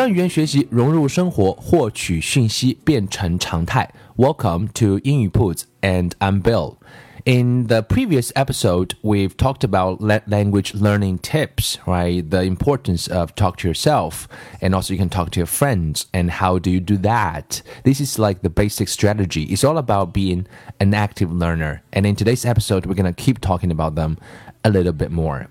将语言学习融入生活，获取讯息变成常态。Welcome to 英语 Puts and I'm Bill. In the previous episode, we've talked about language learning tips, right? The importance of talk to yourself, and also you can talk to your friends. And how do you do that? This is like the basic strategy. It's all about being an active learner. And in today's episode, we're gonna keep talking about them a little bit more.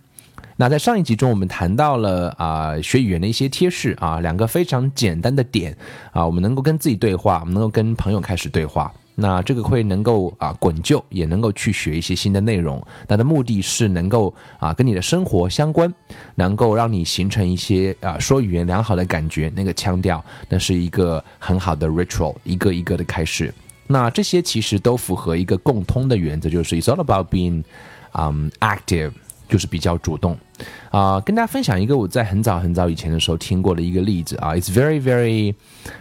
那在上一集中，我们谈到了啊学语言的一些贴士啊，两个非常简单的点啊，我们能够跟自己对话，我们能够跟朋友开始对话。那这个会能够啊滚就，也能够去学一些新的内容。它的目的是能够啊跟你的生活相关，能够让你形成一些啊说语言良好的感觉。那个腔调，那是一个很好的 ritual，一个一个的开始。那这些其实都符合一个共通的原则，就是 it's all about being um active。就是比较主动，啊，跟大家分享一个我在很早很早以前的时候听过的一个例子啊，It's very very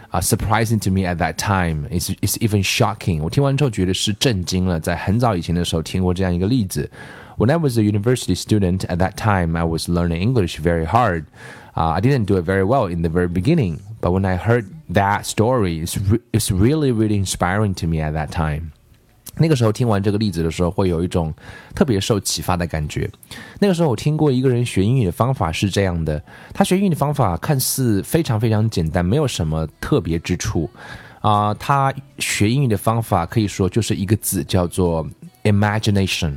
啊 surprising to me at that time. It's it's even shocking. 我听完之后觉得是震惊了，在很早以前的时候听过这样一个例子。When I was a university student at that time, I was learning English very hard. Uh, I didn't do it very well in the very beginning, but when I heard that story, it's, re- it's really, really inspiring to me at that time. 那个时候听完这个例子的时候，会有一种特别受启发的感觉。那个时候我听过一个人学英语的方法是这样的，他学英语的方法看似非常非常简单，没有什么特别之处啊。他学英语的方法可以说就是一个字，叫做 imagination。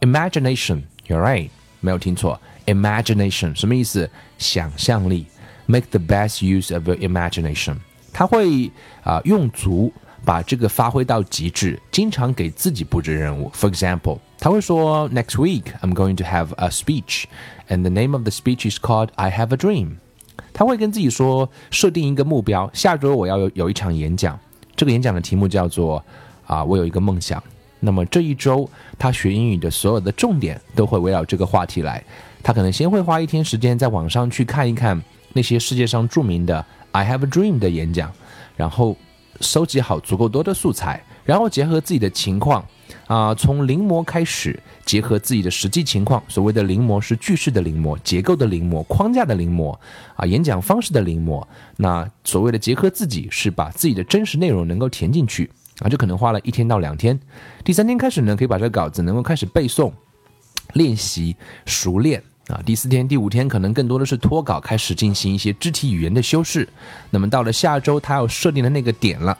imagination，you're right，没有听错，imagination 什么意思？想象力，make the best use of your imagination。他会啊用足。把这个发挥到极致，经常给自己布置任务。For example，他会说，Next week I'm going to have a speech, and the name of the speech is called "I Have a Dream." 他会跟自己说，设定一个目标，下周我要有有一场演讲，这个演讲的题目叫做啊，我有一个梦想。那么这一周他学英语的所有的重点都会围绕这个话题来。他可能先会花一天时间在网上去看一看那些世界上著名的 "I Have a Dream" 的演讲，然后。收集好足够多的素材，然后结合自己的情况，啊，从临摹开始，结合自己的实际情况。所谓的临摹是句式的临摹、结构的临摹、框架的临摹，啊，演讲方式的临摹。那所谓的结合自己，是把自己的真实内容能够填进去，啊，就可能花了一天到两天。第三天开始呢，可以把这个稿子能够开始背诵、练习、熟练。啊，第四天、第五天可能更多的是脱稿，开始进行一些肢体语言的修饰。那么到了下周，他要设定的那个点了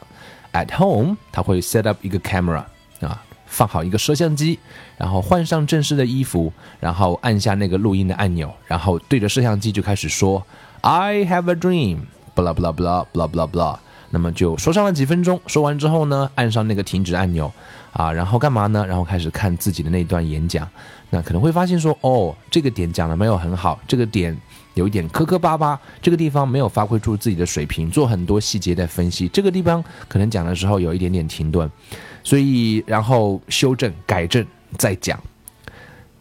，at home，他会 set up 一个 camera，啊，放好一个摄像机，然后换上正式的衣服，然后按下那个录音的按钮，然后对着摄像机就开始说，I have a dream，blah blah blah blah blah blah。那么就说上了几分钟，说完之后呢，按上那个停止按钮，啊，然后干嘛呢？然后开始看自己的那段演讲。那可能会发现说，哦，这个点讲的没有很好，这个点有一点磕磕巴巴，这个地方没有发挥出自己的水平，做很多细节的分析，这个地方可能讲的时候有一点点停顿，所以然后修正、改正再讲。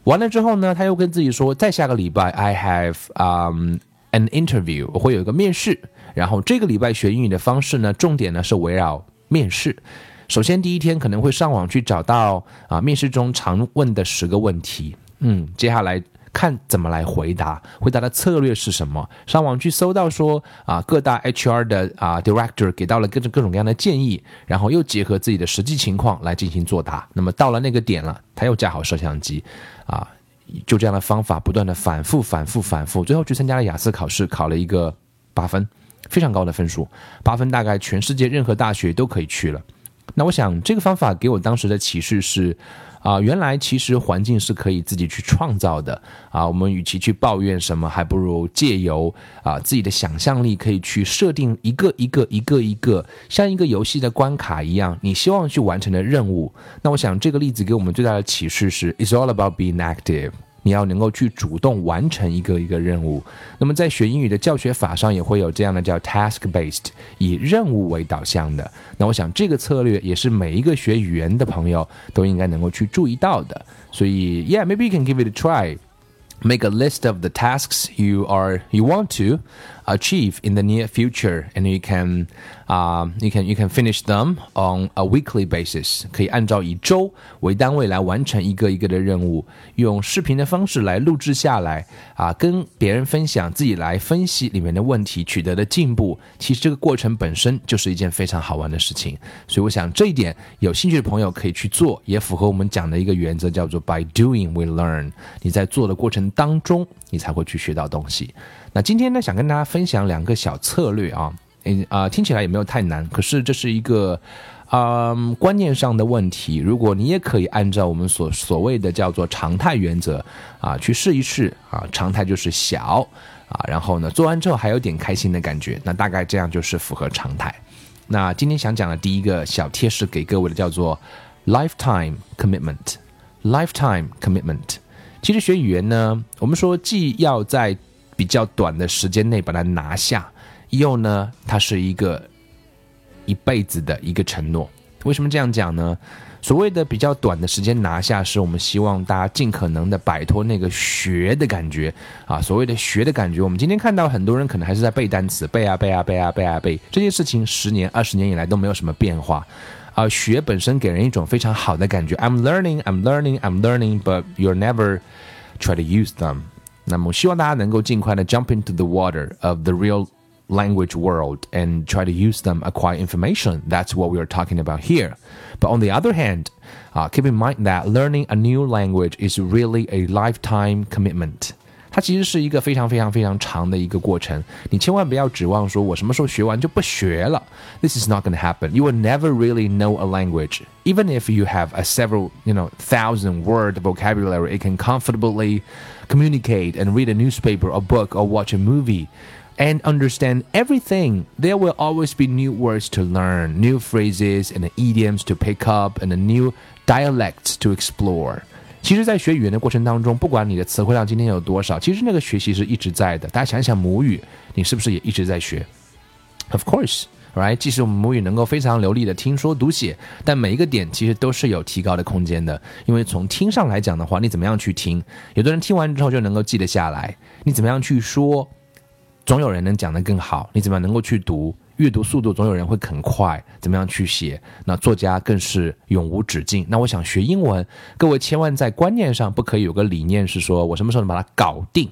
完了之后呢，他又跟自己说，再下个礼拜，I have um an interview，我会有一个面试，然后这个礼拜学英语的方式呢，重点呢是围绕面试。首先，第一天可能会上网去找到啊，面试中常问的十个问题。嗯，接下来看怎么来回答，回答的策略是什么？上网去搜到说啊，各大 HR 的啊 director 给到了各种各种各样的建议，然后又结合自己的实际情况来进行作答。那么到了那个点了，他又架好摄像机，啊，就这样的方法不断的反复反复反复，最后去参加了雅思考试，考了一个八分，非常高的分数，八分大概全世界任何大学都可以去了。那我想这个方法给我当时的启示是。啊，原来其实环境是可以自己去创造的啊！我们与其去抱怨什么，还不如借由啊自己的想象力，可以去设定一个一个一个一个像一个游戏的关卡一样，你希望去完成的任务。那我想这个例子给我们最大的启示是：It's all about being active。你要能够去主动完成一个一个任务。那么在学英语的教学法上也会有这样的叫 task based，以任务为导向的。那我想这个策略也是每一个学语言的朋友都应该能够去注意到的。所以，yeah，maybe you can give it a try。Make a list of the tasks you are you want to achieve in the near future, and you can um, you can you can finish them on a weekly basis。可以按照以周为单位来完成一个一个的任务，用视频的方式来录制下来啊，跟别人分享，自己来分析里面的问题，取得的进步。其实这个过程本身就是一件非常好玩的事情。所以我想这一点有兴趣的朋友可以去做，也符合我们讲的一个原则，叫做 By doing we learn。你在做的过程当中，你才会去学到东西。那今天呢，想跟大家分享两个小策略啊，嗯啊，听起来也没有太难，可是这是一个，嗯，观念上的问题。如果你也可以按照我们所所谓的叫做常态原则啊，去试一试啊，常态就是小啊，然后呢，做完之后还有点开心的感觉，那大概这样就是符合常态。那今天想讲的第一个小贴士给各位的叫做 lifetime commitment，lifetime commitment。其实学语言呢，我们说既要在比较短的时间内把它拿下，又呢，它是一个一辈子的一个承诺。为什么这样讲呢？所谓的比较短的时间拿下，是我们希望大家尽可能的摆脱那个学的感觉啊。所谓的学的感觉，我们今天看到很多人可能还是在背单词，背啊背啊背啊背啊背，这件事情十年、二十年以来都没有什么变化。啊，学本身给人一种非常好的感觉。I'm learning, I'm learning, I'm learning, but you're never try to use them。那么，希望大家能够尽快的 jump into the water of the real language world and try to use them, acquire information. That's what we are talking about here. But on the other hand, uh, keep in mind that learning a new language is really a lifetime commitment. 它其实是一个非常非常非常长的一个过程，你千万不要指望说我什么时候学完就不学了。This is not going to happen. You will never really know a language, even if you have a several, you know, thousand word vocabulary. It can comfortably communicate and read a newspaper, or book, or watch a movie. And understand everything. There will always be new words to learn, new phrases and idioms to pick up, and new dialects to explore. 其实，在学语言的过程当中，不管你的词汇量今天有多少，其实那个学习是一直在的。大家想想母语，你是不是也一直在学？Of course, right？即使我们母语能够非常流利的听说读写，但每一个点其实都是有提高的空间的。因为从听上来讲的话，你怎么样去听？有的人听完之后就能够记得下来。你怎么样去说？总有人能讲得更好。你怎么样能够去读？阅读速度总有人会很快，怎么样去写？那作家更是永无止境。那我想学英文，各位千万在观念上不可以有个理念是说我什么时候能把它搞定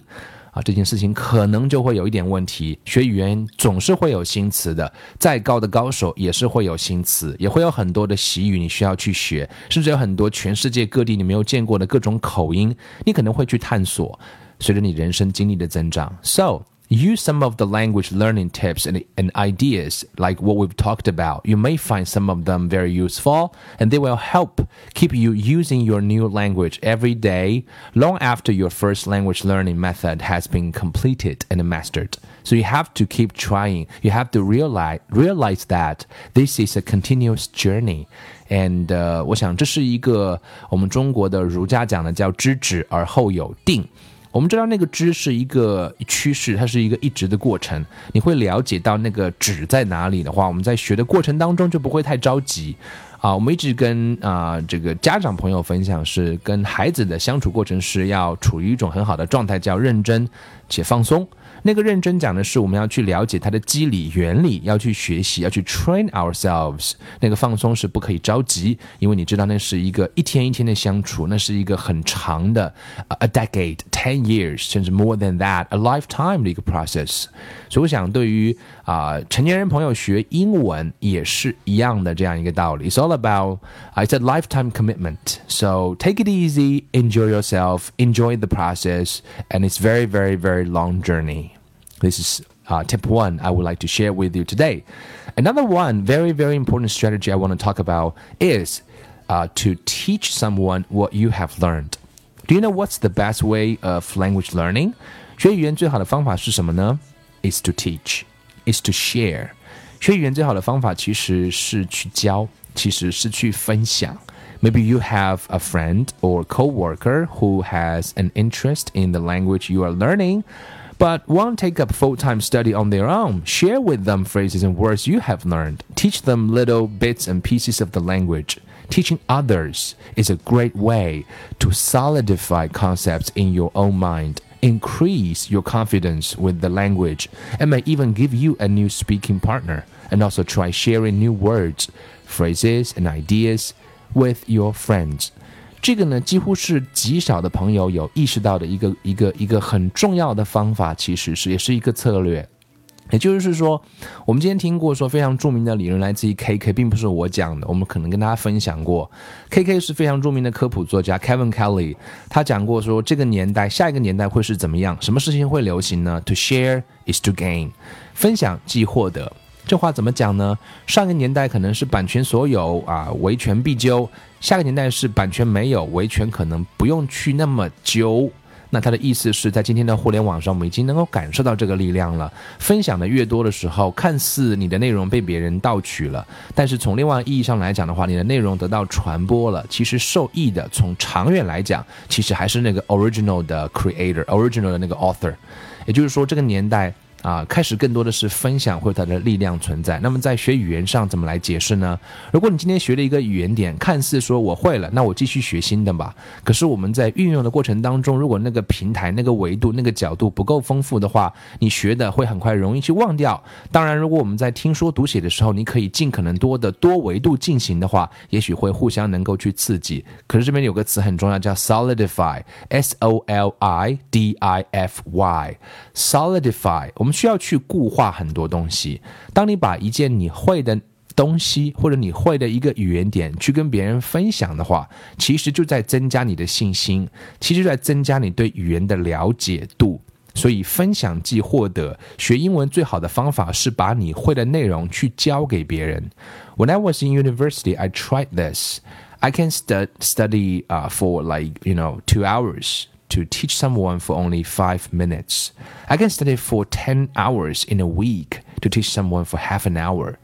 啊？这件事情可能就会有一点问题。学语言总是会有新词的，再高的高手也是会有新词，也会有很多的习语你需要去学，甚至有很多全世界各地你没有见过的各种口音，你可能会去探索。随着你人生经历的增长，so。use some of the language learning tips and, and ideas like what we've talked about. You may find some of them very useful and they will help keep you using your new language every day long after your first language learning method has been completed and mastered. So you have to keep trying. You have to realize realize that this is a continuous journey. And 呃，我想这是一个我们中国的儒家讲的叫知止而后有定。 我们知道那个知是一个趋势，它是一个一直的过程。你会了解到那个止在哪里的话，我们在学的过程当中就不会太着急啊。我们一直跟啊这个家长朋友分享，是跟孩子的相处过程是要处于一种很好的状态，叫认真且放松。那个认真讲的是我们要去了解它的机理原理，要去学习，要去 train ourselves。那个放松是不可以着急，因为你知道那是一个一天一天的相处，那是一个很长的 a decade, ten years，甚至 more than that, a lifetime 的一个 process。所以我想，对于啊成年人朋友学英文也是一样的这样一个道理。It's all about it's a lifetime commitment. So take it easy, enjoy yourself, enjoy the process, and it's very, very, very long journey. This is uh, tip one I would like to share with you today. Another one, very, very important strategy I want to talk about is uh, to teach someone what you have learned. Do you know what's the best way of language learning? 学语言最好的方法是什么呢？Is to teach, is to share. 学语言最好的方法其实是去教，其实是去分享。Maybe you have a friend or coworker who has an interest in the language you are learning but won't take up full time study on their own. Share with them phrases and words you have learned. Teach them little bits and pieces of the language. Teaching others is a great way to solidify concepts in your own mind, increase your confidence with the language, and may even give you a new speaking partner. And also try sharing new words, phrases, and ideas with your friends. 这个呢，几乎是极少的朋友有意识到的一个一个一个很重要的方法，其实是也是一个策略。也就是说，我们今天听过说非常著名的理论来自于 K K，并不是我讲的，我们可能跟大家分享过。K K 是非常著名的科普作家 Kevin Kelly，他讲过说这个年代下一个年代会是怎么样，什么事情会流行呢？To share is to gain，分享即获得。这话怎么讲呢？上个年代可能是版权所有啊，维权必究；下个年代是版权没有，维权可能不用去那么揪。那他的意思是在今天的互联网上，我们已经能够感受到这个力量了。分享的越多的时候，看似你的内容被别人盗取了，但是从另外意义上来讲的话，你的内容得到传播了。其实受益的，从长远来讲，其实还是那个 original 的 creator，original 的那个 author。也就是说，这个年代。啊，开始更多的是分享或者它的力量存在。那么在学语言上怎么来解释呢？如果你今天学了一个语言点，看似说我会了，那我继续学新的吧。可是我们在运用的过程当中，如果那个平台、那个维度、那个角度不够丰富的话，你学的会很快容易去忘掉。当然，如果我们在听说读写的时候，你可以尽可能多的多维度进行的话，也许会互相能够去刺激。可是这边有个词很重要，叫 solidify，s o l i d i f y，solidify。我们需要去固化很多东西。当你把一件你会的东西，或者你会的一个语言点去跟别人分享的话，其实就在增加你的信心，其实在增加你对语言的了解度。所以，分享即获得。学英文最好的方法是把你会的内容去教给别人。When I was in university, I tried this. I can study, study uh for like you know two hours. to teach someone for only five minutes. I can study for 10 hours in a week to teach someone for half an hour.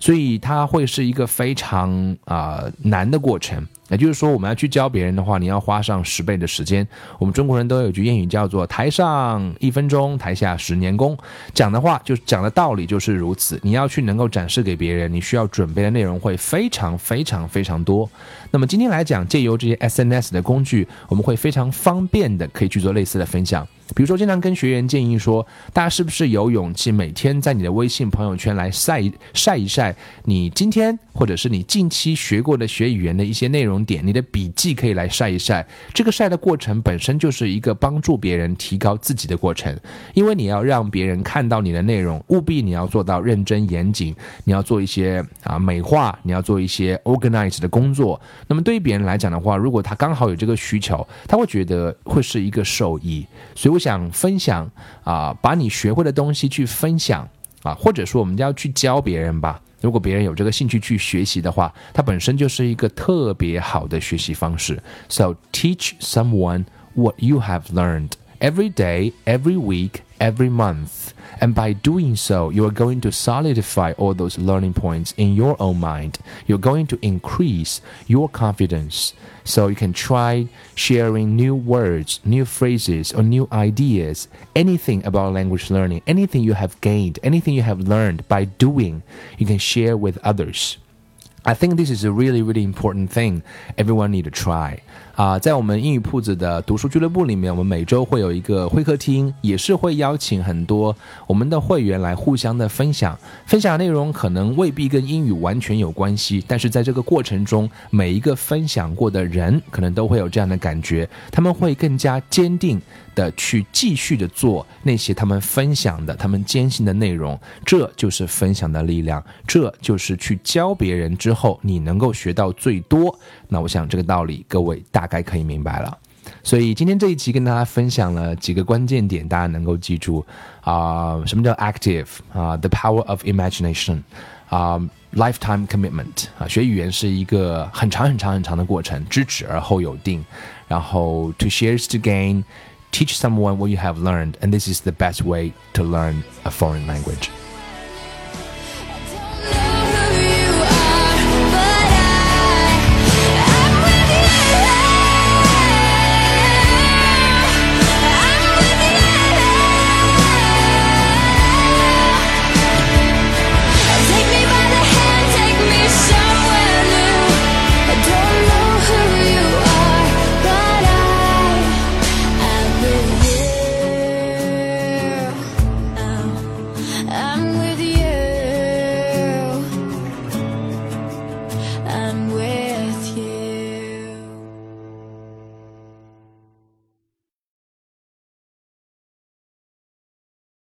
所以它会是一个非常啊、呃、难的过程。 也就是说，我们要去教别人的话，你要花上十倍的时间。我们中国人都有句谚语叫做“台上一分钟，台下十年功”。讲的话就讲的道理就是如此。你要去能够展示给别人，你需要准备的内容会非常非常非常多。那么今天来讲，借由这些 SNS 的工具，我们会非常方便的可以去做类似的分享。比如说，经常跟学员建议说，大家是不是有勇气每天在你的微信朋友圈来晒晒一晒你今天或者是你近期学过的学语言的一些内容点，你的笔记可以来晒一晒。这个晒的过程本身就是一个帮助别人提高自己的过程，因为你要让别人看到你的内容，务必你要做到认真严谨，你要做一些啊美化，你要做一些 organize 的工作。那么对于别人来讲的话，如果他刚好有这个需求，他会觉得会是一个受益。所以我。想分享啊，把你学会的东西去分享啊，或者说我们要去教别人吧。如果别人有这个兴趣去学习的话，它本身就是一个特别好的学习方式。So teach someone what you have learned every day, every week, every month. And by doing so, you are going to solidify all those learning points in your own mind. You're going to increase your confidence. So you can try sharing new words, new phrases, or new ideas, anything about language learning, anything you have gained, anything you have learned by doing, you can share with others. I think this is a really, really important thing everyone need to try. 啊，在我们英语铺子的读书俱乐部里面，我们每周会有一个会客厅，也是会邀请很多我们的会员来互相的分享。分享内容可能未必跟英语完全有关系，但是在这个过程中，每一个分享过的人可能都会有这样的感觉，他们会更加坚定的去继续的做那些他们分享的、他们坚信的内容。这就是分享的力量，这就是去教别人之后你能够学到最多。那我想这个道理各位大概可以明白了。所以今天这一期跟大家分享了几个关键点，大家能够记住啊、什么叫 active 啊、t h e power of imagination 啊、lifetime commitment 啊，学语言是一个很长很长很长的过程，知止而后有定，然后 to share is to gain。Teach someone what you have learned, and this is the best way to learn a foreign language.